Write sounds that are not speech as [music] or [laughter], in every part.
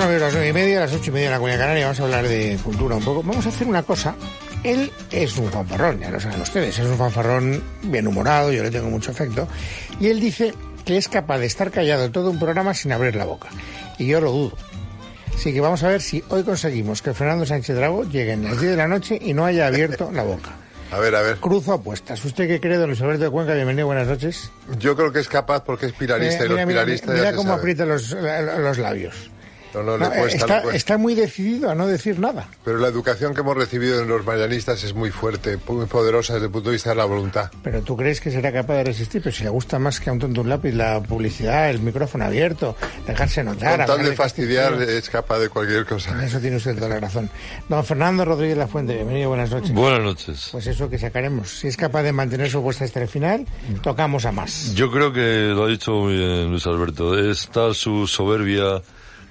son las nueve y media, las ocho y media en la Comunidad Canaria. Vamos a hablar de cultura un poco. Vamos a hacer una cosa. Él es un fanfarrón, ya lo saben ustedes. Es un fanfarrón bien humorado, yo le tengo mucho afecto. Y él dice que es capaz de estar callado todo un programa sin abrir la boca. Y yo lo dudo. Así que vamos a ver si hoy conseguimos que Fernando Sánchez Drago llegue en las 10 de la noche y no haya abierto la boca. A ver, a ver. Cruzo apuestas. ¿Usted qué cree, don Luis Alberto de Cuenca? Bienvenido, buenas noches. Yo creo que es capaz porque es pilarista Eh, y los mira, mira, pilaristas mira ya cómo sabe. aprieta los, los labios. No, no, No, le cuesta, está, le cuesta. está muy decidido a no decir nada. Pero la educación que hemos recibido en los marianistas es muy fuerte, muy poderosa desde el punto de vista de la voluntad. Pero tú crees que será capaz de resistir, pero si le gusta más que a un tonto un lápiz la publicidad, el micrófono abierto, dejarse notar. Con tal de fastidiar castigo. es capaz de cualquier cosa. En eso tiene usted toda la razón. Don Fernando Rodríguez La Fuente, bienvenido, buenas noches. Buenas noches. Pues eso que sacaremos. Si es capaz de mantener su apuesta hasta el final, tocamos a más. Yo creo que lo ha dicho muy bien Luis Alberto. Está su soberbia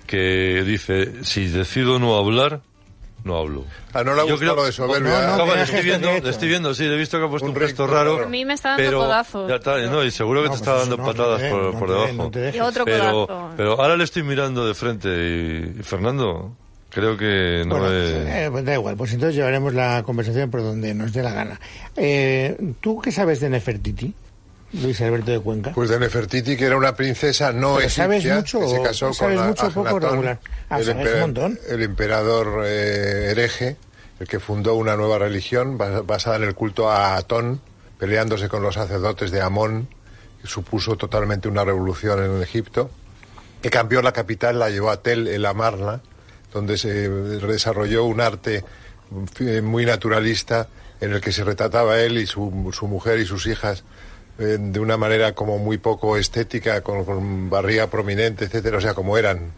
que dice, si decido no hablar, no hablo. Ah, no le ha Yo gustado creo- lo de soberbia. No, no, ¿eh? Mira le [laughs] estoy viendo, le estoy viendo, sí, le he visto que ha puesto Un un, gesto rico raro. raro. A mí me está dando pero, codazo. Ya está, no, y seguro que No, te pues está dando no, patadas no te por, por no te debajo. no te. Y otro pero, codazo. pero ahora le estoy mirando de frente y, y Fernando, creo que no Bueno, es... eh, pues da igual, pues entonces llevaremos la conversación por donde nos dé la gana. Eh, ¿Tú qué sabes de Nefertiti, Luis Alberto de Cuenca? Pues de Nefertiti, que era una princesa no Pero ¿sabes egipcia, mucho que se casó sabes con mucho poco regular? Ah, el, sabes un montón. el emperador eh, hereje, el que fundó una nueva religión bas- basada en el culto a Atón, peleándose con los sacerdotes de Amón, que supuso totalmente una revolución en Egipto, que cambió la capital, la llevó a Tel el Amarna, donde se desarrolló un arte eh, muy naturalista en el que se retrataba él y su, su mujer y sus hijas eh, de una manera como muy poco estética, con, con barriga prominente, etcétera, o sea, como eran.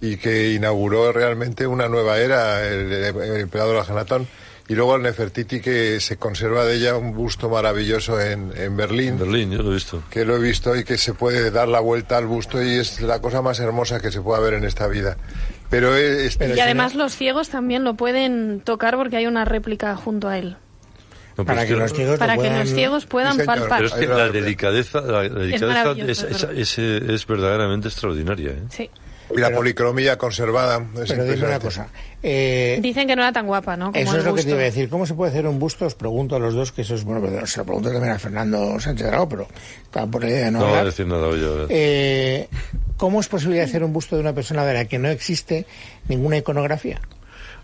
Y que inauguró realmente una nueva era, el, el emperador Ajenatón. Y luego el Nefertiti, que se conserva de ella un busto maravilloso en, en Berlín En Berlín, yo lo he visto. que lo he visto y que se puede dar la vuelta al busto y es la cosa más hermosa que se pueda ver en esta vida. Pero es, Y además los ciegos también lo pueden tocar porque hay una réplica junto a él. No, Para que los ciegos lo Para que puedan- los ciegos puedan Sí, señor. palpar. Pero es que la delicadeza, la, es, es es, verdad. es- es verdaderamente extraordinaria. ¿eh? Sí. y la policromía conservada. Es Pero dime una cosa. eh, Dicen que no era tan guapa, ¿no? Como Eso es lo que te iba a decir. ¿Cómo se puede hacer un busto? Os pregunto a los dos, que eso es bueno, pero se lo pregunto también a Fernando Sánchez Dragó, pero estaba por la idea de no, No va a decir nada hoy. Eh, ¿Cómo es posible hacer un busto de una persona de la que no existe ninguna iconografía?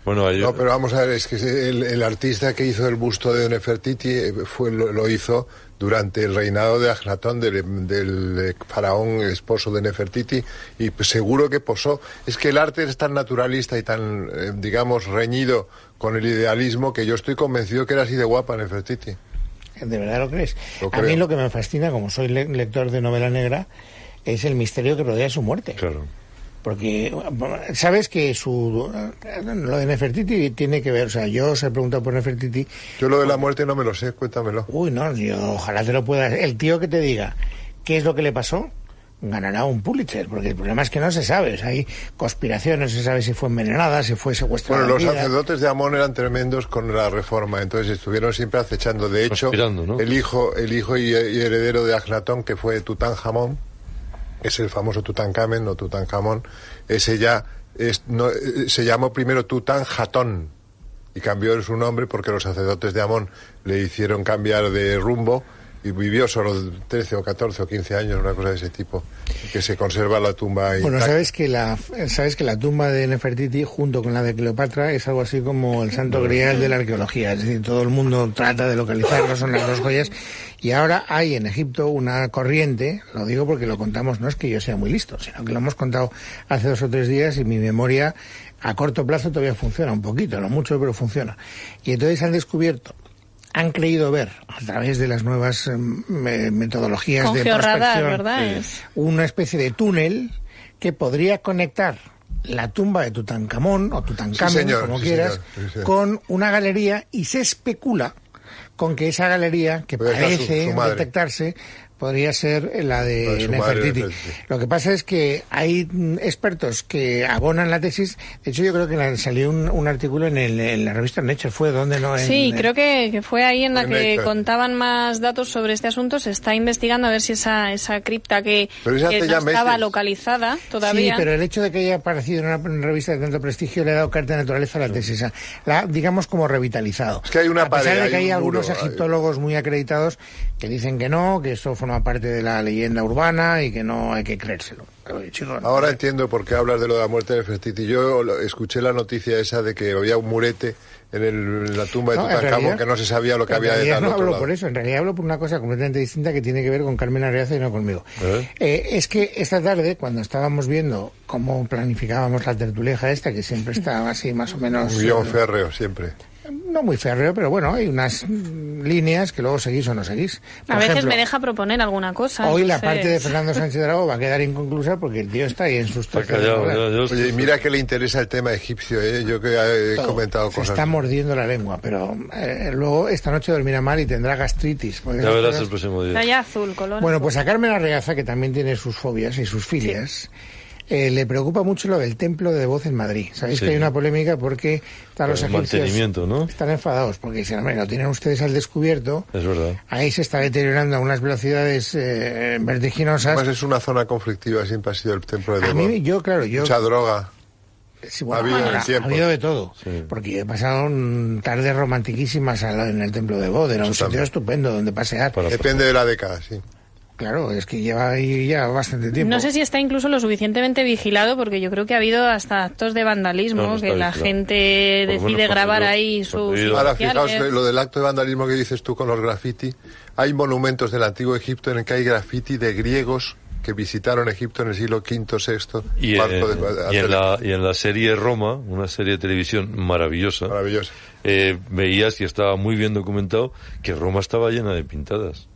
Bueno, No, pero vamos a ver, es que el, el artista que hizo el busto de Nefertiti eh, fue, lo, lo hizo durante el reinado de Agnatón, del, del, eh, faraón esposo de Nefertiti, y pues seguro que posó. Es que el arte es tan naturalista y tan, eh, digamos, reñido con el idealismo que yo estoy convencido que era así de guapa Nefertiti. ¿De verdad lo crees? Lo a mí lo que me fascina, como soy le- lector de novela negra, es el misterio que rodea su muerte. claro. Porque sabes que su lo de Nefertiti tiene que ver, o sea, yo os he preguntado por Nefertiti, Yo lo de la muerte no me lo sé, cuéntamelo. uy, no, yo ojalá te lo puedas, el tío que te diga qué es lo que le pasó, ganará un Pulitzer, porque el problema es que no se sabe, o sea, hay conspiraciones, no se sabe si fue envenenada, si fue secuestrada. Bueno, los vida. sacerdotes de Amón eran tremendos con la reforma, entonces estuvieron siempre acechando. De hecho, el hijo, el hijo y, y heredero de Agnatón, que fue Tutankamón, es el famoso Tutankamen o Tutankamón, ese ya es, no, eh, se llamó primero Tutanjatón y cambió su nombre porque los sacerdotes de Amón le hicieron cambiar de rumbo y vivió solo 13 o 14 o 15 años, una cosa de ese tipo, que se conserva la tumba ahí. Bueno, sabes que la sabes que la tumba de Nefertiti junto con la de Cleopatra es algo así como el santo grial de la arqueología, es decir, todo el mundo trata de localizarlo, son las dos joyas y ahora hay en Egipto una corriente, lo digo porque lo contamos, no es que yo sea muy listo, sino que lo hemos contado hace dos o tres días y mi memoria a corto plazo todavía funciona un poquito, no mucho, pero funciona. Y entonces han descubierto han creído ver a través de las nuevas eh, me- metodologías Con de prospección, ¿verdad? eh, una especie de túnel que podría conectar la tumba de Tutankamón o Sí, señor, como sí, quieras, señor, sí, señor. con una galería y se especula con que esa galería, que su- parece su detectarse, podría ser la de, La de madre, Nefertiti. Lo que pasa es que hay expertos que abonan la tesis. De hecho, yo creo que la- salió un, un artículo en, el- en la revista Nature, fue donde no. En- Sí, creo que, que fue ahí en la En que Nature. contaban más datos sobre este asunto. Se está investigando a ver si esa, esa cripta que, que no estaba meses. localizada todavía. Sí, pero el hecho de que haya aparecido en una, una revista de tanto prestigio le ha dado carta de naturaleza a la tesis. La digamos, como revitalizado. Es que hay una A pesar pared, de que hay hay un algunos muro, hay- egiptólogos muy acreditados que dicen que no, que eso forma parte de la leyenda urbana y que no hay que creérselo. Ahora entiendo por qué hablas de lo de la muerte de Nefertiti. Yo escuché la noticia esa de que había un murete en, el- en la tumba de No, Tutankamón realidad- que no se sabía lo que había al no hablo lado. por eso, en realidad hablo por una cosa completamente distinta que tiene que ver con Carmen Areaza y no conmigo. ¿Eh? Eh, es que esta tarde, cuando estábamos viendo cómo planificábamos la tertuleja esta, que siempre está así más o menos... Un guion férreo siempre. No muy férreo, pero bueno, hay unas líneas que luego seguís o no seguís. Por a veces ejemplo, me deja proponer alguna cosa. Hoy la parte de [laughs] Fernando Sánchez Dragó va a quedar inconclusa porque el tío está ahí en sus Está yo- Oye, y mira que le interesa el tema egipcio, ¿eh? yo que he Todo. comentado Se cosas. está mordiendo la lengua, pero eh, luego esta noche dormirá mal y tendrá gastritis. ya verás cosas- el próximo Está día. ya azul, color. Bueno, pues a Carmen Arreaza, que también tiene sus fobias y sus filias, eh, le preocupa mucho lo del templo de voz en Madrid. Sabéis Sí. que hay una polémica porque están los egipcios ¿no? están enfadados porque dicen, hombre, lo tienen ustedes al descubierto. Es verdad. Ahí se está deteriorando a unas velocidades eh, vertiginosas. Además es una zona conflictiva, siempre ha sido el templo de a Debo. mí, yo, claro, yo... Mucha droga. Sí, bueno, ha habido en ahora, el tiempo. ha habido de todo. Sí. Porque he pasado tardes romantiquísimas en el templo de Bod. Era un sitio estupendo donde pasear. Para- Depende de la década, sí. Claro, es que lleva ahí ya bastante tiempo. No sé si está incluso lo suficientemente vigilado porque yo creo que ha habido hasta actos de vandalismo, No, no está que la vigilado. gente decide grabar ahí sus. Ahora, fijaos lo del acto de vandalismo que dices tú con los graffiti. Hay monumentos del antiguo Egipto en el que hay graffiti de griegos que visitaron Egipto en el siglo V, VI, Y, en, de- y en la, y en la serie Roma, una serie de televisión maravillosa, Maravilloso. eh, veías y estaba muy bien documentado que Roma estaba llena de pintadas.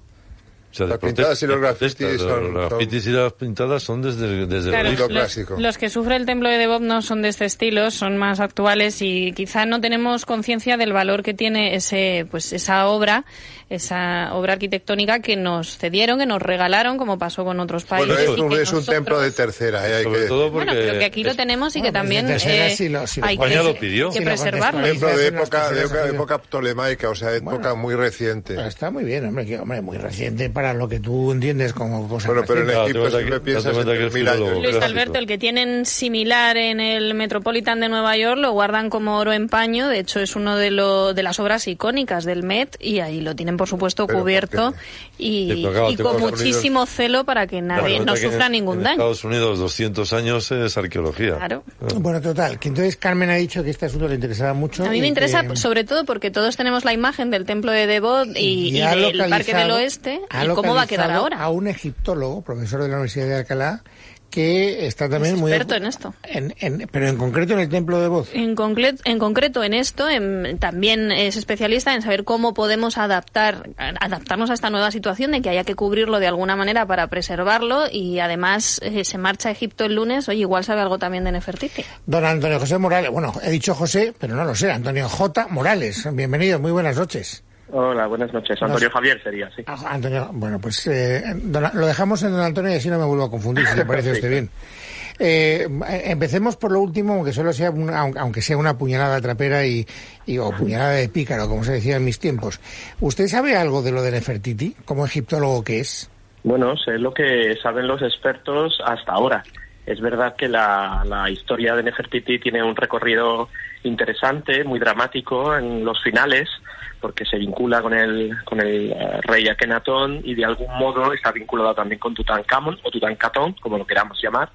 Sea, Las pintadas y los grafitis son- Los grafitis y las pintadas son desde, desde Claro, la Lo los, clásico. los que sufre el templo de Debod no son de este estilo, son más actuales y quizá no tenemos conciencia del valor que tiene ese, pues esa obra, esa obra arquitectónica que nos cedieron, que nos regalaron, como pasó con otros países. Bueno, es y un, que es un templo de tercera, ¿eh? hay Sobre que todo porque Bueno, pero que aquí lo es- tenemos y Bueno, que también eh, sí lo- lo hay que, lo pidió. que lo preservarlo. templo de época, de época, ptolemaica, o sea, época muy reciente. Está muy bien, hombre, que, hombre, muy reciente para lo que tú entiendes como cosa Bueno, pero en. Claro, te cuenta siempre que- piensas en que es 3.000 años. Luis. Alberto, el que tienen similar en el Metropolitan de Nueva York lo guardan como oro en paño. De hecho, es uno de, lo, de las obras icónicas del Met y ahí lo tienen, por supuesto, Pero cubierto y, claro, y con muchísimo celo para que nadie Claro, no que en- sufra ningún en daño. Estados Unidos 200 años es arqueología. Claro. Bueno, total, que entonces Carmen ha dicho que este asunto le interesaba mucho. A mí y me interesa que- sobre todo porque todos tenemos la imagen del templo de Devot y, y ha del Parque del Oeste ha y cómo va a quedar ahora. A un egiptólogo, profesor de la Universidad de Alcalá, que está también Es muy... experto en esto. en- en- pero en concreto en el templo de voz. En, concre- en concreto en esto, em, también es especialista en saber cómo podemos adaptar, adaptarnos a esta nueva situación de que haya que cubrirlo de alguna manera para preservarlo y además eh, se marcha a Egipto el lunes, oye, igual sabe algo también de Nefertiti. Don Antonio José Morales, bueno, he dicho José, pero no lo sé, Antonio J. Morales. Bienvenido, muy buenas noches. Hola, buenas noches. Antonio Nos- Javier sería, sí. Ah, Antonio, bueno, pues eh, don- lo dejamos en don Antonio y así no me vuelvo a confundir, si le [laughs] parece a usted bien. Eh, empecemos por lo último, aunque solo sea una, aunque- sea una puñalada trapera y, y- o puñalada de pícaro, como se decía en mis tiempos. ¿Usted sabe algo de lo de Nefertiti, como egiptólogo que es? Bueno, sé lo que saben los expertos hasta ahora. Es verdad que la, la historia de Nefertiti tiene un recorrido interesante, muy dramático en los finales, porque se vincula con el, con el eh, rey Akenatón y de algún modo está vinculado también con Tutankamón o Tutankatón, como lo queramos llamar.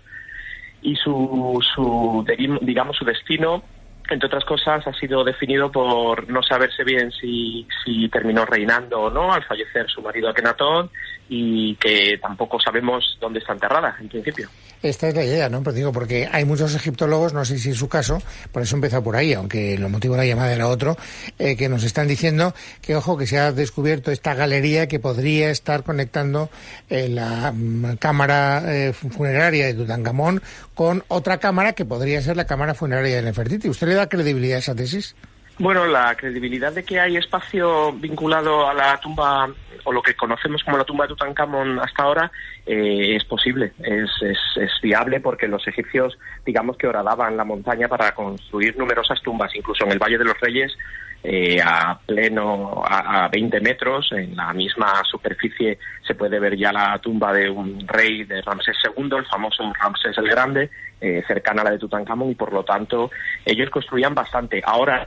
Y su, su digamos, su destino, entre otras cosas, ha sido definido por no saberse bien si, si terminó reinando o no al fallecer su marido Akenatón y que tampoco sabemos dónde está enterrada, en principio. Esta es la idea, ¿no? Pero digo, porque hay muchos egiptólogos, no sé si es su caso, por eso he empezado por ahí, aunque el motivo de la llamada era otro, eh, que nos están diciendo que, ojo, que se ha descubierto esta galería que podría estar conectando eh, la mm, cámara eh, funeraria de Tutankamón con otra cámara que podría ser la cámara funeraria de Nefertiti. ¿Usted le da credibilidad a esa tesis? Bueno, la credibilidad de que hay espacio vinculado a la tumba o lo que conocemos como la tumba de Tutankamón hasta ahora eh, es posible, es, es, viable porque los egipcios, digamos que horadaban la montaña para construir numerosas tumbas, incluso en el Valle de los Reyes, eh, a pleno, a, a 20 metros, en la misma superficie se puede ver ya la tumba de un rey de Ramsés II, el famoso Ramsés el Grande, eh, cercana a la de Tutankamón, y por lo tanto ellos construían bastante. Ahora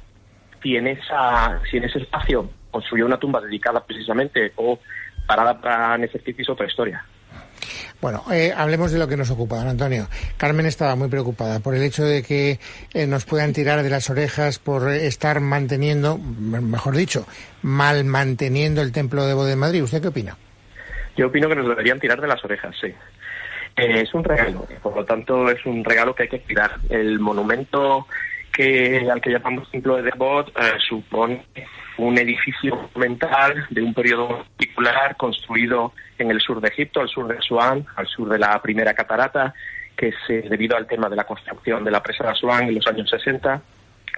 si en, esa, si en ese espacio construyó una tumba dedicada precisamente o parada para Nefertiti es otra historia. Bueno, eh, hablemos de lo que nos ocupa, don Antonio. Carmen estaba muy preocupada por el hecho de que eh, nos puedan tirar de las orejas por estar manteniendo, mejor dicho, mal manteniendo el templo de Evo de Madrid. ¿Usted qué opina? Yo opino que nos deberían tirar de las orejas, sí. Eh, es un regalo, por lo tanto es un regalo que hay que cuidar. El monumento que al que llamamos Templo de Debod eh, supone un edificio monumental de un periodo particular construido en el sur de Egipto, al sur de Asuán, al sur de la primera catarata, que se, debido al tema de la construcción de la presa de Asuán en los años 60,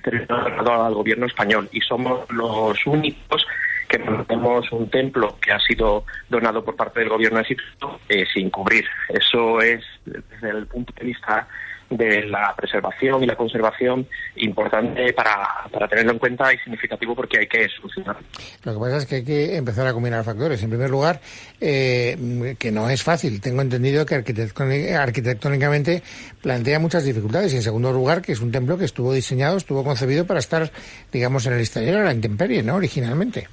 terminó al gobierno español y somos los únicos que tenemos un templo que ha sido donado por parte del gobierno de Egipto eh, sin cubrir. Eso es, desde el punto de vista de la preservación y la conservación importante para, para tenerlo en cuenta y significativo porque hay que solucionarlo. Lo que pasa es que hay que empezar a combinar factores. En primer lugar, eh, que no es fácil. Tengo entendido que arquitectónicamente plantea muchas dificultades. Y en segundo lugar, que es un templo que estuvo diseñado, estuvo concebido para estar, digamos, en el exterior, a la intemperie, ¿no? Originalmente.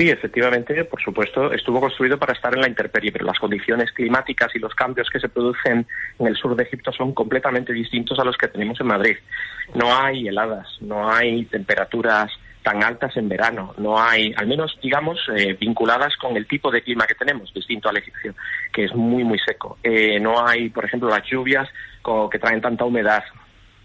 Sí, efectivamente, por supuesto, estuvo construido para estar en la intemperie, pero las condiciones climáticas y los cambios que se producen en el sur de Egipto son completamente distintos a los que tenemos en Madrid. No hay heladas, no hay temperaturas tan altas en verano, no hay, al menos digamos, eh, vinculadas con el tipo de clima que tenemos, distinto al egipcio, que es muy, muy seco. Eh, no hay, por ejemplo, las lluvias que traen tanta humedad,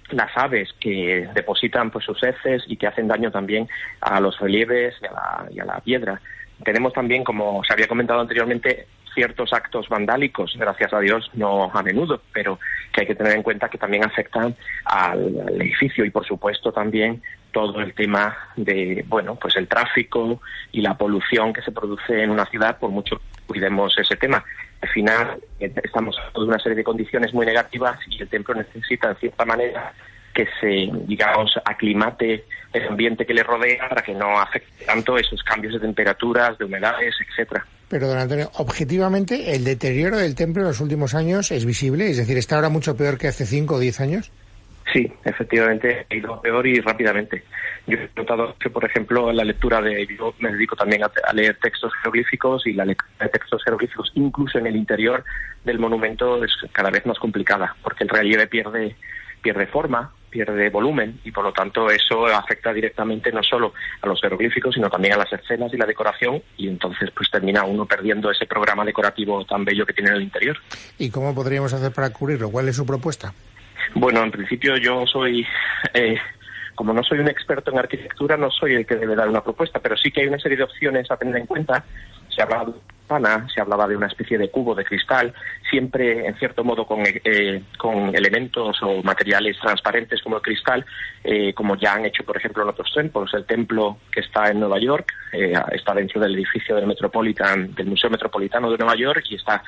las aves que depositan pues sus heces y que hacen daño también a los relieves y a la, y a la piedra. Tenemos también, como se había comentado anteriormente, ciertos actos vandálicos, gracias a Dios, no a menudo, pero que hay que tener en cuenta que también afectan al, edificio y, por supuesto, también todo el tema de, bueno, pues el tráfico y la polución que se produce en una ciudad, por mucho que cuidemos ese tema. Al final, estamos hablando de una serie de condiciones muy negativas y el templo necesita, en cierta manera, que se, digamos, aclimate el ambiente que le rodea para que no afecte tanto esos cambios de temperaturas, de humedades, etcétera. Pero, don Antonio, objetivamente, ¿el deterioro del templo en los últimos años es visible? Es decir, ¿está ahora mucho peor que hace cinco o diez años? Sí, efectivamente, ha ido peor y rápidamente. Yo he notado que, por ejemplo, la lectura de. Yo me dedico también a, a, leer textos jeroglíficos y la lectura de textos jeroglíficos, incluso en el interior del monumento, es cada vez más complicada, porque el relieve pierde, pierde forma, pierde volumen y, por lo tanto, eso afecta directamente no solo a los jeroglíficos, sino también a las escenas y la decoración, y entonces, pues termina uno perdiendo ese programa decorativo tan bello que tiene en el interior. ¿Y cómo podríamos hacer para cubrirlo? ¿Cuál es su propuesta? Bueno, en principio yo soy, eh, como no soy un experto en arquitectura, no soy el que debe dar una propuesta, pero sí que hay una serie de opciones a tener en cuenta. Se hablaba de pana, se hablaba de una especie de cubo de cristal, siempre en cierto modo con, eh, con elementos o materiales transparentes como el cristal, eh, como ya han hecho, por ejemplo, en otros templos. El templo que está en Nueva York eh, está dentro del edificio del Metropolitan, del Museo Metropolitano de Nueva York y está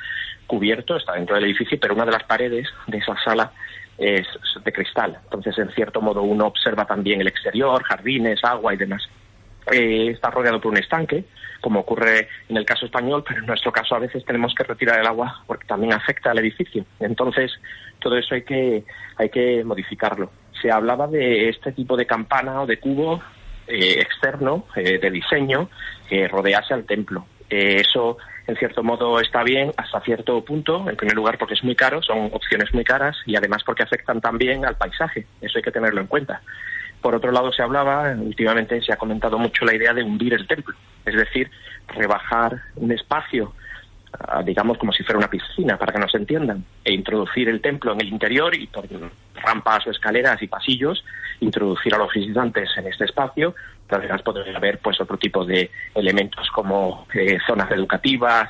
cubierto, está dentro del edificio, pero una de las paredes de esa sala es de cristal. Entonces, en cierto modo, uno observa también el exterior, jardines, agua y demás. Eh, está rodeado por un estanque, como ocurre en el caso español, pero en nuestro caso a veces tenemos que retirar el agua porque también afecta al edificio. Entonces, todo eso hay que, hay que modificarlo. Se hablaba de este tipo de campana o de cubo eh, externo eh, de diseño que rodease al templo. eso en cierto modo está bien hasta cierto punto, en primer lugar porque es muy caro, son opciones muy caras y además porque afectan también al paisaje, eso hay que tenerlo en cuenta. Por otro lado, se hablaba, últimamente se ha comentado mucho la idea de hundir el templo, es decir, rebajar un espacio, digamos como si fuera una piscina, para que nos entiendan, e introducir el templo en el interior y por rampas o escaleras y pasillos, introducir a los visitantes en este espacio, además podría haber pues otro tipo de elementos como eh, zonas educativas,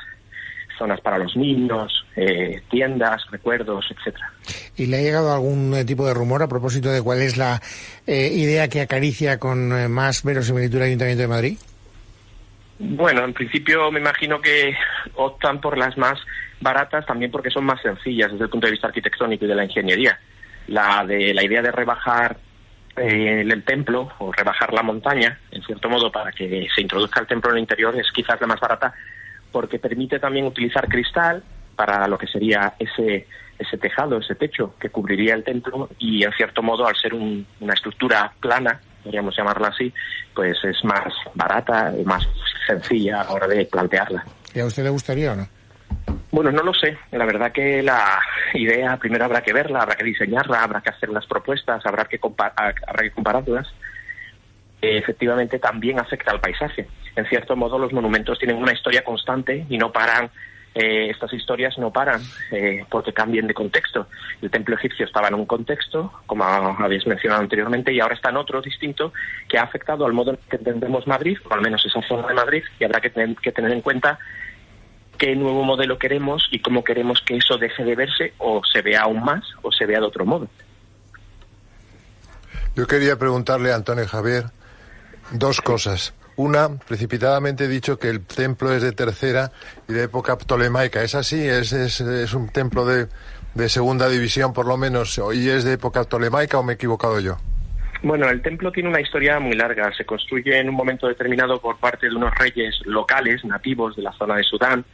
zonas para los niños, eh, tiendas, recuerdos, etcétera. ¿Y le ha llegado algún eh, tipo de rumor a propósito de cuál es la eh, idea que acaricia con eh, más verosimilitud el Ayuntamiento de Madrid? Bueno, en principio me imagino que optan por las más baratas también porque son más sencillas desde el punto de vista arquitectónico y de la ingeniería. La de la idea de rebajar eh, el templo o rebajar la montaña, en cierto modo, para que se introduzca el templo en el interior es quizás la más barata porque permite también utilizar cristal para lo que sería ese ese tejado, ese techo que cubriría el templo y en cierto modo al ser un- una estructura plana, podríamos llamarla así, pues es más barata más sencilla a la hora de plantearla. ¿Y a usted le gustaría o no? Bueno, no lo sé. La verdad que la idea primero habrá que verla, habrá que diseñarla, habrá que hacer las propuestas, habrá que, compa- a- habrá que compararlas. Efectivamente, también afecta al paisaje. En cierto modo, los monumentos tienen una historia constante y no paran. Eh, estas historias no paran eh, porque cambien de contexto. El templo egipcio estaba en un contexto, como habéis mencionado anteriormente, y ahora está en otro distinto que ha afectado al modo en que entendemos Madrid, o al menos esa zona de Madrid, y habrá que tener, que tener en cuenta qué nuevo modelo queremos y cómo queremos que eso deje de verse o se vea aún más o se vea de otro modo. Yo quería preguntarle a Antonio Javier dos cosas. Una, precipitadamente he dicho que el templo es de tercera y de época ptolemaica. ¿Es así? ¿Es, es, un templo de, de segunda división, por lo menos, y es de época ptolemaica o me he equivocado yo? Bueno, el templo tiene una historia muy larga. Se construye en un momento determinado por parte de unos reyes locales, nativos de la zona de Sudán,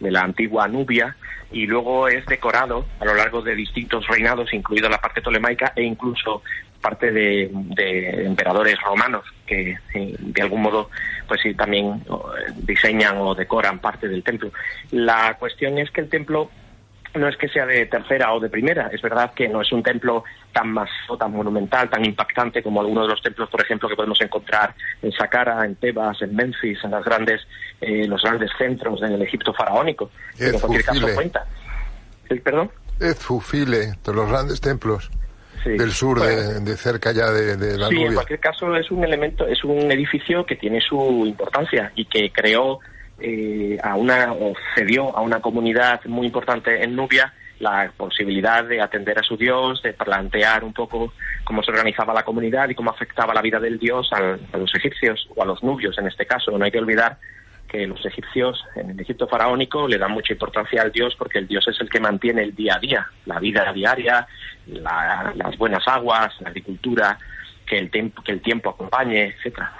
de la antigua Nubia, y luego es decorado a lo largo de distintos reinados, incluida la parte tolemaica e incluso parte de, de emperadores romanos que de algún modo pues sí también diseñan o decoran parte del templo. La cuestión es que el templo no es que sea de tercera o de primera, es verdad que no es un templo tan masivo, tan monumental, tan impactante como algunos de los templos, por ejemplo, que podemos encontrar en Saqqara, en Tebas, en Memphis, en las grandes, eh, los grandes centros del Egipto faraónico. Pero en cualquier caso Fufile. cuenta. ¿El perdón? Ezfufile, de los grandes templos Sí. del sur, de, de cerca ya de, de la Sí, en cualquier caso es un elemento, es un edificio que tiene su importancia y que creó eh, a una, o cedió a una comunidad muy importante en Nubia la posibilidad de atender a su dios, de plantear un poco cómo se organizaba la comunidad y cómo afectaba la vida del dios a, los egipcios o a los nubios en este caso. No hay que olvidar que los egipcios en el Egipto faraónico le dan mucha importancia al dios porque el dios es el que mantiene el día a día, la vida diaria, la- las buenas aguas, la agricultura, que el tiempo, que el tiempo acompañe, etcétera.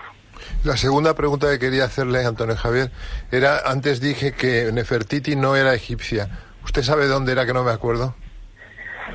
La segunda pregunta que quería hacerle Antonio Javier era, antes dije que Nefertiti no era egipcia. ¿Usted sabe dónde era que no me acuerdo?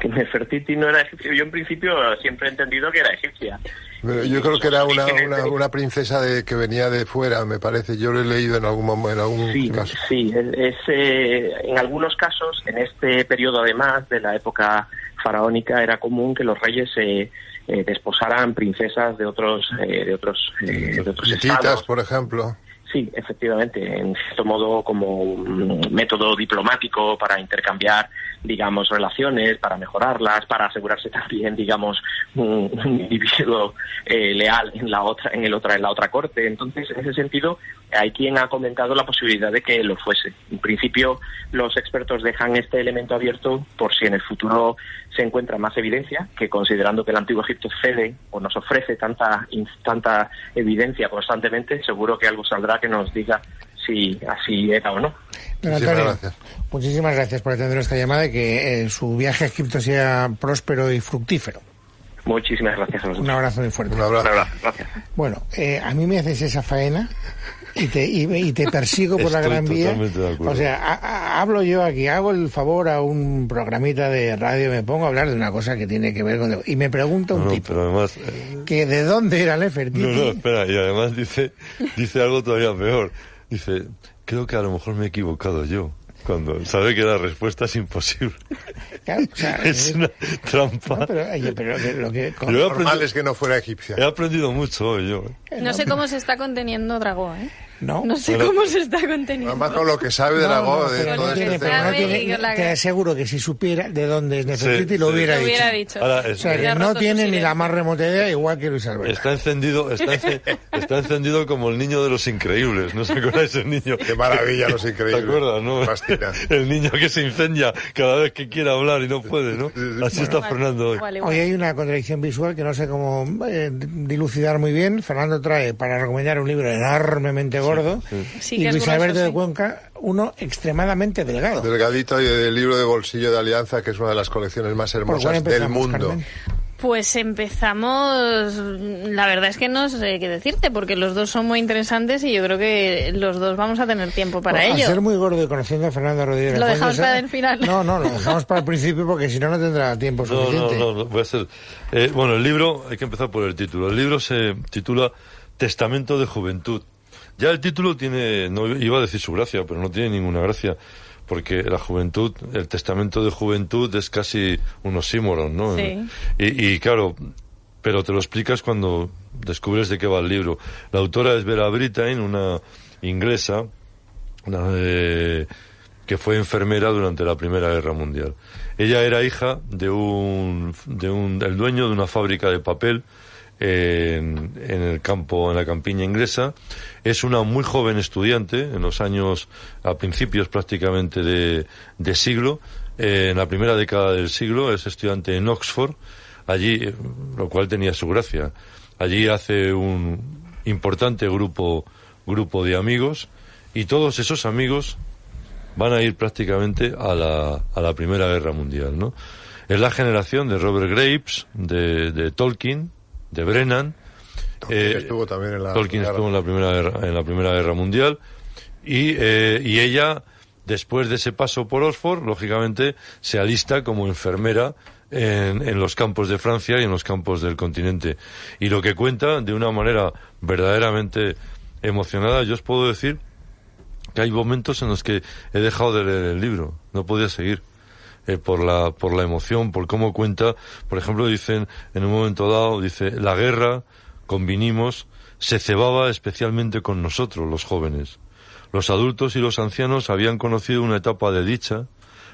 Que Nefertiti no era egipcio. Yo en principio siempre he entendido que era egipcia. Yo creo que era una, una, una princesa de, que venía de fuera, me parece. Yo lo he leído en algún, en algún Sí, caso. sí, es, eh, en algunos casos, en este periodo además de la época faraónica, era común que los reyes eh, eh, desposaran princesas de otros, eh, de otros, eh, de otros estados. por ejemplo. Sí, efectivamente, en cierto modo como un método diplomático para intercambiar, digamos, relaciones, para mejorarlas, para asegurarse [laughs] también, digamos, un, un individuo eh, leal en la otra, en el otra, en la otra corte. Entonces, en ese sentido, hay quien ha comentado la posibilidad de que lo fuese. En principio, los expertos dejan este elemento abierto por si en el futuro se encuentra más evidencia, que considerando que el antiguo Egipto cede o nos ofrece tanta, tanta evidencia constantemente, seguro que algo saldrá que nos diga si así era o no. Don Muchísimas Antonio, gracias. muchísimas gracias por atender esta llamada y que eh, su viaje a Egipto sea próspero y fructífero. Muchísimas gracias a Un vosotros. abrazo muy fuerte. Un abrazo. Un abrazo. Gracias. Bueno, eh, a mí me haces esa faena y te, y, y te persigo por la Gran Vía. totalmente de acuerdo. O sea, a- a- hablo yo aquí, hago el favor a un programita de radio, me pongo a hablar de una cosa que tiene que ver con... Y me pregunta un No, tipo pero además... eh, que de dónde era Nefertiti. No, no, espera, y además dice, dice algo todavía peor. Dice, creo que a lo mejor me he equivocado yo. Cuando sabe que la respuesta es imposible. [laughs] Claro, o sea, [laughs] Es una trampa. no, pero, oye, pero que- lo que... con- Yo he Normal es que no fuera egipcia. he aprendido mucho hoy yo. ¿eh? No sé cómo se está conteniendo Dragó, ¿eh? No. No sé cómo se está conteniendo. Además con lo que sabe de la No, no, de pero todo no este tiene, pero tema. no Sabe tiene- y la- te aseguro que si supiera de dónde es Nefertiti Sí, lo sí. hubiera Lo dicho. hubiera dicho. Ahora, O es- sea, Hubiera que no tiene ni la más remota idea, igual que Luis Alberto. Está encendido, está, está encendido como el niño de los increíbles. ¿No se acuerda ese niño? Qué maravilla, los ¿Te increíbles. acuerdas, no? Fascina. El niño que se incendia cada vez que quiere hablar y no puede, ¿no? Así está Fernando hoy. Hoy hay una contradicción visual que no sé cómo eh, dilucidar muy bien. Fernando trae para recomendar un libro enormemente gordo Sí, y Luis grueso, Alberto de. Cuenca uno extremadamente delgado. Delgadito y del libro de bolsillo de Alianza, que es una de las colecciones más ¿Por cuál hermosas del mundo. Carmen? Pues empezamos. La verdad es que no sé qué decirte, porque los dos son muy interesantes y yo creo que los dos vamos a tener tiempo para Bueno, ello. Al ser muy gordo y conociendo a Fernando Rodríguez. Lo dejamos para el final. No, no, lo dejamos para el principio porque si no, no tendrá tiempo No, no, suficiente. no, no, voy a ser. eh, bueno, el libro, hay que empezar por el título. El libro se titula Testamento de Juventud. Ya el título tiene, no iba a decir su gracia, pero no tiene ninguna gracia, porque la juventud, el testamento de juventud es casi un oxímoron, ¿no? Sí. Y, y claro, pero te lo explicas cuando descubres de qué va el libro. La autora es Vera Brittain, una inglesa, una, eh, que fue enfermera durante la Primera Guerra Mundial. Ella era hija de un, de un, el dueño de una fábrica de papel en, en el campo, en la campiña inglesa. Es una muy joven estudiante, en los años, a principios prácticamente de, de siglo, eh, en la primera década del siglo, es estudiante en Oxford, allí, lo cual tenía su gracia. Allí hace un importante grupo, grupo de amigos, y todos esos amigos van a ir prácticamente a la, a la Primera Guerra Mundial, ¿no? Es la generación de Robert Graves, de, de Tolkien, de Brennan. Tolkien eh, estuvo también en la Tolkien Primera estuvo en la Primera Guerra, en la primera guerra Mundial. Y, eh, y ella, después de ese paso por Oxford, lógicamente, se alista como enfermera en, en los campos de Francia y en los campos del continente. Y lo que cuenta, de una manera verdaderamente emocionada, yo os puedo decir que hay momentos en los que he dejado de leer el libro, no podía seguir. Eh, por la por la emoción, por cómo cuenta, por ejemplo, dicen en un momento dado, dice, la guerra, convinimos, se cebaba especialmente con nosotros, los jóvenes. Los adultos y los ancianos habían conocido una etapa de dicha,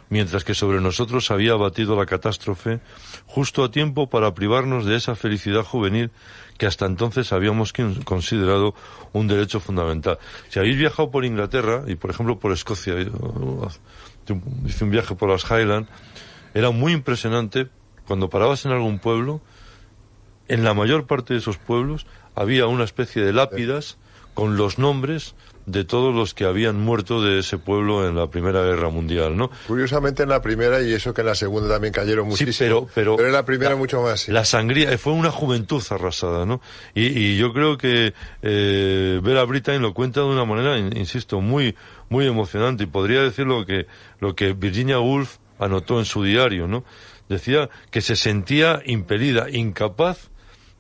mientras que sobre nosotros había batido la catástrofe, justo a tiempo para privarnos de esa felicidad juvenil que hasta entonces habíamos considerado un derecho fundamental. Si habéis viajado por Inglaterra y, por ejemplo, por Escocia, yo, hice un viaje por las Highlands, era muy impresionante. Cuando parabas en algún pueblo, en la mayor parte de esos pueblos había una especie de lápidas con los nombres de todos los que habían muerto de ese pueblo en la Primera Guerra Mundial, ¿no? Curiosamente en la primera y eso que en la segunda también cayeron Sí, muchísimo. pero, pero, en la primera la- mucho más. sí. La sangría, eh, fue una juventud arrasada, ¿no? Y, y yo creo que eh, Vera Brittain lo cuenta de una manera, in- insisto, muy, muy emocionante. Y podría decir lo que, lo que Virginia Woolf anotó en su diario, ¿no? Decía que se sentía impelida, incapaz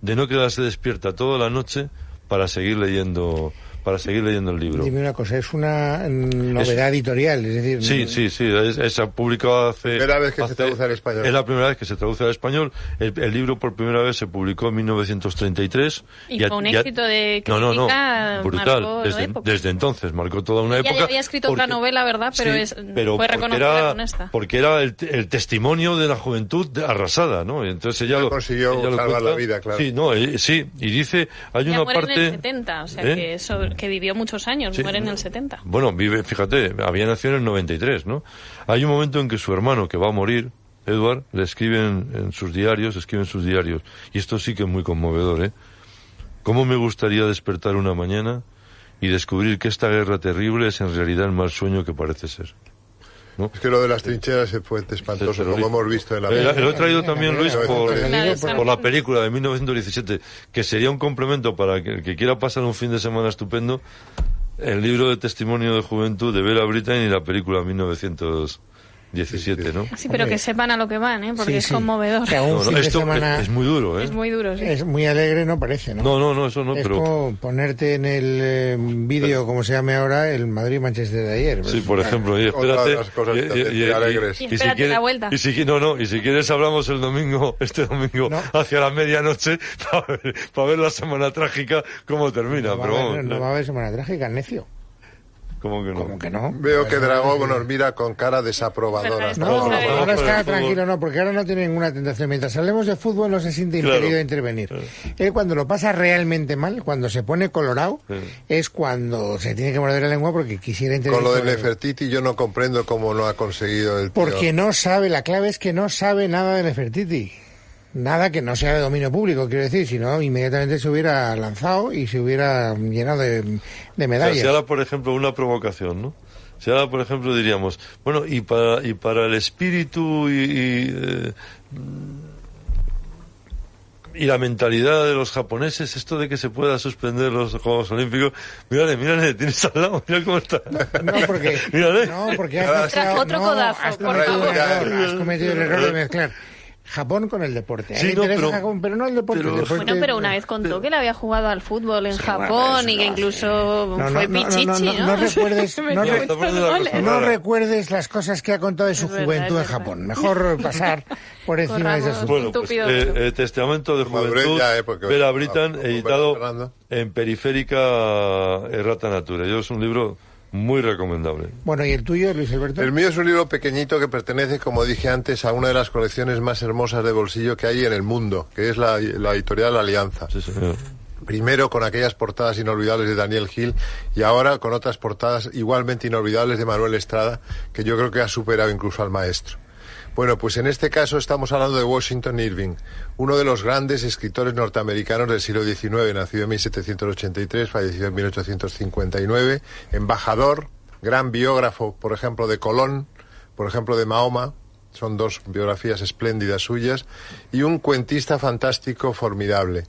de no quedarse despierta toda la noche para seguir leyendo, para seguir leyendo el libro. Dime una cosa, es una novedad editorial, es decir... Sí, sí, sí, es, es- se ha publicado hace... Primera vez que se hace- traduce al español. Es la primera vez que se traduce al español. El, el libro por primera vez se publicó en 1933. Y fue un a- éxito de No, no, no, crítica, brutal. marcó Desde, época. desde entonces marcó toda una época. ya había escrito otra novela, ¿verdad? Pero es- pero fue porque reconocida era, con esta. Porque era el, el testimonio de la juventud arrasada, ¿no? Y Entonces ella lo consiguió ella lo salvar cuenta. la vida, claro. Sí, no, eh, sí, y dice, hay Ella una parte... en el 70, o sea, ¿Eh? que, eso, que vivió muchos años, Sí. muere en el 70. Bueno, vive, fíjate, había nacido en el 93, ¿no? Hay un momento en que su hermano, que va a morir, Edward, le escribe en, en sus diarios, escribe en sus diarios, y esto sí que es muy conmovedor, ¿eh? ¿Cómo me gustaría despertar una mañana y descubrir que esta guerra terrible es en realidad el mal sueño que parece ser? Es que lo de las trincheras fue espantoso, como hemos visto en la Eh, película. Lo he traído también, Luis, por, La de San por la película de 1917, que sería un complemento para que el que quiera pasar un fin de semana estupendo, el libro de testimonio de juventud de Vera Brittain y la película 17, ¿no? Sí, pero Hombre. que sepan a lo que van, ¿eh? Porque Sí, es sí. conmovedor. O sea, un No, no, fin de esto semana es, es muy duro, ¿eh? Es muy duro, sí. es muy alegre, no parece, ¿no? No, no, no, eso no, es pero... como ponerte en el eh, vídeo, como se llame ahora, el Madrid-Manchester de ayer. Sí, por ejemplo, y espérate. y- también y- y- alegres. Y si espérate quieres- la vuelta. Y si, no, no, y si quieres hablamos el domingo, [laughs] este domingo, No. hacia la medianoche, [laughs] para ver, para ver la semana trágica cómo termina. no, va pero a vamos, haber, no va a haber semana trágica, necio. ¿Cómo que no? ¿Cómo que no? Veo que Dragón nos mira con cara desaprobadora. No, ahora está tranquilo, no, porque ahora no tiene ninguna tentación. Mientras hablemos de fútbol no se siente Claro. impedido a intervenir. Él cuando lo pasa realmente mal, cuando se pone colorado, Sí. es cuando se tiene que morder la lengua porque quisiera Con intervenir. lo de Nefertiti yo no comprendo cómo no ha conseguido el tío. Porque no sabe, la clave es que no sabe nada de Nefertiti. Nada que no sea de dominio público, quiero decir, sino inmediatamente se hubiera lanzado y se hubiera llenado de, de O sea, medallas. si ahora, por ejemplo, una provocación, ¿no? Si ahora, por ejemplo, diríamos, bueno, y para, y para el espíritu y, y, eh, y la mentalidad de los japoneses, esto de que se pueda suspender los Juegos Olímpicos, mírale, mírale, tienes al lado, mira cómo está. No, porque, [laughs] Mírale. no, porque has mezclado- Otro no, codazo, has por cometido, un favor. error, has cometido el error de mezclar Japón con el deporte. Sí, no, pero- Japón, pero no el deporte. pero- el deporte- Bueno, pero una vez contó que le había jugado al fútbol en Sí, Japón bueno, y que incluso No, no, fue no, pichichi, no, ¿no? no, no recuerdes- [laughs] Metió no recuerdes las cosas que ha contado de su verdad, juventud en. Japón. Mejor pasar por encima de asunto. Bueno, pues, eh, eh, Testamento de Juventud, ya, eh, Vera Britan, editado en Periférica Errata Natura. Yo es un libro muy recomendable. Bueno, ¿y el tuyo, Luis Alberto? El mío es un libro pequeñito que pertenece, como dije antes, a una de las colecciones más hermosas de bolsillo que hay en el mundo, que es la, la editorial Alianza. Sí, señor. Primero con aquellas portadas inolvidables de Daniel Gil y ahora con otras portadas igualmente inolvidables de Manuel Estrada, que yo creo que ha superado incluso al maestro. Bueno, pues en este caso estamos hablando de Washington Irving, uno de los grandes escritores norteamericanos del siglo XIX, nacido en 1783, falleció en 1859, embajador, gran biógrafo, por ejemplo, de Colón, por ejemplo, de Mahoma, son dos biografías espléndidas suyas, y un cuentista fantástico formidable.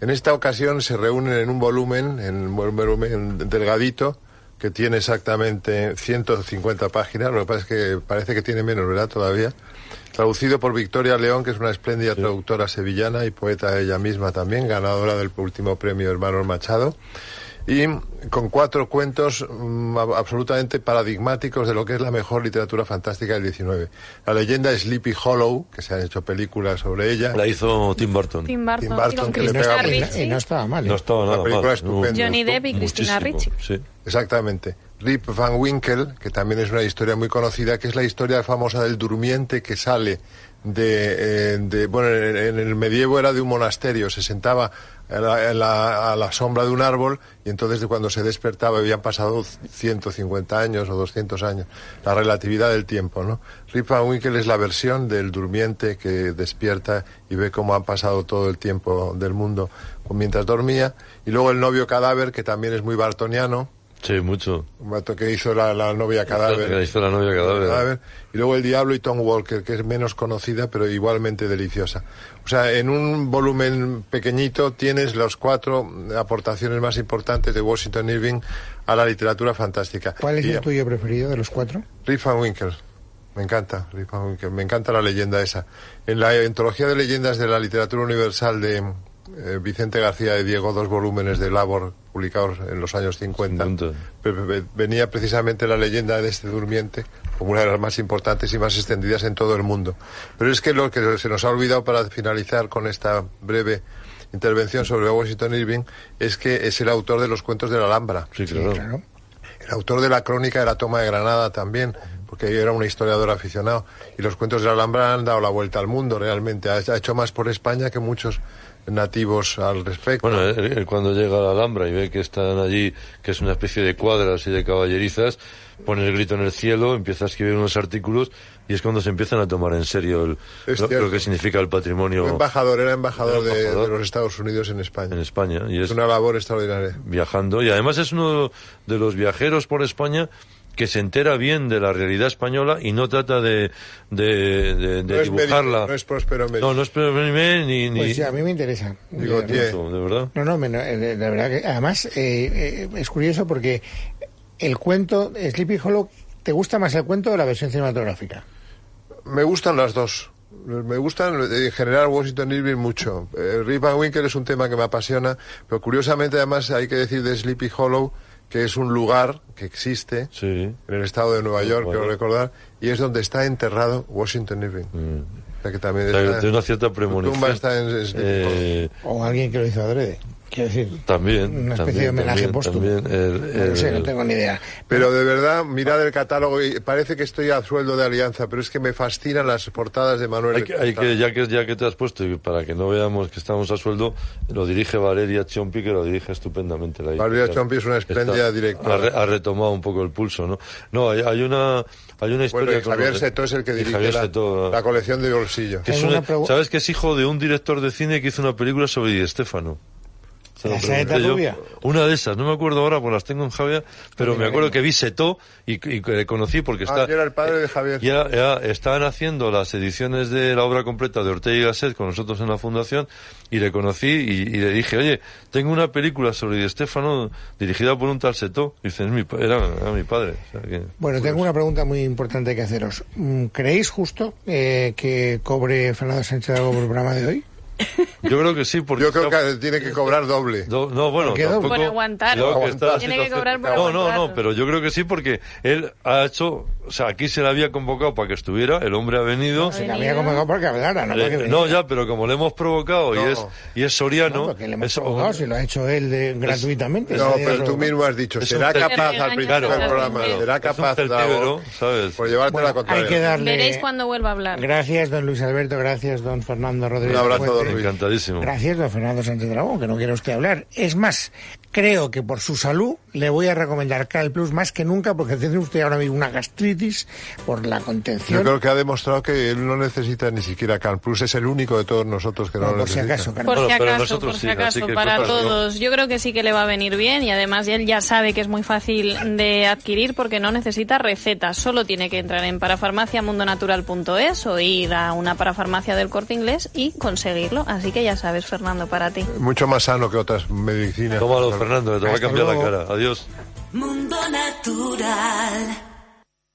En esta ocasión se reúnen en un volumen, en un volumen delgadito, que tiene exactamente 150 páginas, lo que pasa es que parece que tiene menos, ¿verdad? Todavía. Traducido por Victoria León, que es una espléndida traductora sevillana y poeta ella misma también, ganadora del último premio Hermanos Machado. Y con cuatro cuentos mm, ab- absolutamente paradigmáticos de lo que es la mejor literatura fantástica del 19. La leyenda de Sleepy Hollow, que se han hecho películas sobre ella. La hizo Tim Burton. Tim Burton, Tim Burton, y con que Cristina no- Ricci. y no estaba mal. ¿eh? No estaba nada película mal. estupenda. Johnny Depp y Cristina Ricci. Sí. Exactamente. Rip Van Winkle, que también es una historia muy conocida, que es la historia famosa del durmiente que sale de, eh, bueno, en, el medievo era de un monasterio, se sentaba a la, a la- sombra de un árbol y entonces cuando se despertaba habían pasado 150 años o 200 años, la relatividad del tiempo, ¿no? Rip Van Winkle es la versión del durmiente que despierta y ve cómo ha pasado todo el tiempo del mundo mientras dormía y luego el novio cadáver que también es muy bartoniano Sí, mucho. un vato que hizo la, la novia cadáver. Que hizo la novia cadáver. Y luego El Diablo y Tom Walker, que es menos conocida, pero igualmente deliciosa. O sea, en un volumen pequeñito tienes las cuatro aportaciones más importantes de Washington Irving a la literatura fantástica. ¿Cuál es Y, el tuyo preferido de los cuatro? Rip Van Winkle. Me encanta, Rip Van Winkle. Me encanta la leyenda esa. En la antología de leyendas de la literatura universal de eh, Vicente García de Diego, dos volúmenes de Labor publicados en los años 50, 50. pe- pe- venía precisamente la leyenda de este durmiente como una de las más importantes y más extendidas en todo el mundo. Pero es que lo que se nos ha olvidado para finalizar con esta breve intervención sobre Washington Irving es que es el autor de los cuentos de la Alhambra. Sí, claro. Claro. El autor de la crónica de la toma de Granada también, porque era un historiador aficionado. Y los cuentos de la Alhambra han dado la vuelta al mundo realmente. Ha hecho más por España que muchos nativos al respecto. Bueno, él, él cuando llega a la Alhambra y ve que están allí, que es una especie de cuadras y de caballerizas, pone el grito en el cielo, empieza a escribir unos artículos y es cuando se empiezan a tomar en serio el- lo, que significa el patrimonio embajador, era embajador, Era de- los Estados Unidos en España. en España. Y Es es una labor extraordinaria. viajando. Y además es uno de los viajeros por España que se entera bien de la realidad española y no trata de, de, de- de No es dibujarla. Meri- no es Próspero Meri. No, no es Próspero Meri ni... ni Pues sí, a mí me interesa. Digo, tío, Eso, de verdad. No, no, me- no, eh, la verdad que además eh, eh, es curioso porque el cuento Sleepy Hollow, ¿te gusta más el cuento o la versión cinematográfica? Me gustan las dos. Me gustan en general Washington Irving mucho. Eh, Rip Van Winkle es un tema que me apasiona, pero curiosamente además hay que decir de Sleepy Hollow que es un lugar que existe Sí. en el estado de Nueva York, Nueva quiero recordar, y es donde está enterrado Washington Irving. O sea que también Mm. O sea, está- de una cierta premonición. tumba está en Hollow. Eh, O alguien que lo hizo adrede. Quiero decir, también. una especie también, de homenaje póstumo. el- no sé, no tengo ni idea. Pero de verdad, mirad el catálogo y parece que estoy a sueldo de alianza, pero es que me fascinan las portadas de Manuel. Hay que, hay que- ya que ya que te has puesto y para que no veamos que estamos a sueldo, lo dirige Valeria Chompi que lo dirige estupendamente. La Valeria Chompi es una espléndida directora. Ha, re- ha retomado un poco el pulso, ¿no? No, hay, hay una hay una historia Bueno, Javier Seto es el que dirige la, Seto, la colección de bolsillo. que una- ¿Sabes que es hijo de un director de cine que hizo una película sobre Di Stéfano? Se lo ¿La saeta pregunté yo. rubia? Una de esas, no me acuerdo ahora, pues las tengo en Javier, pero me acuerdo que vi Seto y, y que le conocí porque Ah, está... era el padre de Javier. Ya, ya estaban haciendo las ediciones de la obra completa de Ortega y Gasset con nosotros en la fundación y le conocí y, y le dije, oye, tengo una película sobre Di Stéfano dirigida por un tal Seto. Y dice, "Es mi era, era mi padre. O sea que- Bueno, tengo una pregunta muy importante que haceros. Mm, ¿Creéis justo eh, que cobre Fernando Sánchez algo por el programa de hoy? Yo creo que sí, porque... Yo creo que tiene que cobrar doble. Do- no, bueno, ¿Por tampoco... Aguantar. Que está Tiene que cobrar por No, no, aguantar. no, pero yo creo que sí porque él ha hecho... O sea, aquí se le había convocado para que estuviera, el hombre ha venido... Se la había convocado porque hablara, no Le- no, ya, pero como le hemos provocado y No. es y es Soriano... No, porque le hemos es- provocado, si lo ha hecho él de- gratuitamente. No, pero tú mismo has dicho, será capaz al principio del programa, será capaz ¿sabes? por llevarte Bueno, la contraria. hay que darle... Veréis cuando vuelva a hablar. Gracias, don Luis Alberto, gracias, don Fernando Rodríguez. Un abrazo, Encantadísimo. Gracias, don Fernando Sánchez Dragón, que no quiere usted hablar. Es más, creo que por su salud le voy a recomendar Cal Plus más que nunca, porque tiene usted ahora mismo una gastritis por la Yo contención. creo que ha demostrado que él no necesita ni siquiera Can Plus, es el único de todos nosotros que no, No, lo por si necesita. acaso. Por si acaso, nosotros por si acaso, que para prepáralo. todos. Yo creo que sí que le va a venir bien y además él ya sabe que es muy fácil de adquirir porque no necesita recetas. Solo tiene que entrar en parafarmaciamundonatural.es o ir a una parafarmacia del corte inglés y conseguirlo. Así que ya sabes, Fernando, para ti. Mucho más sano que otras medicinas. Tómalo, Fernando, te va a cambiar luego. la cara. Adiós. Mundo Natural.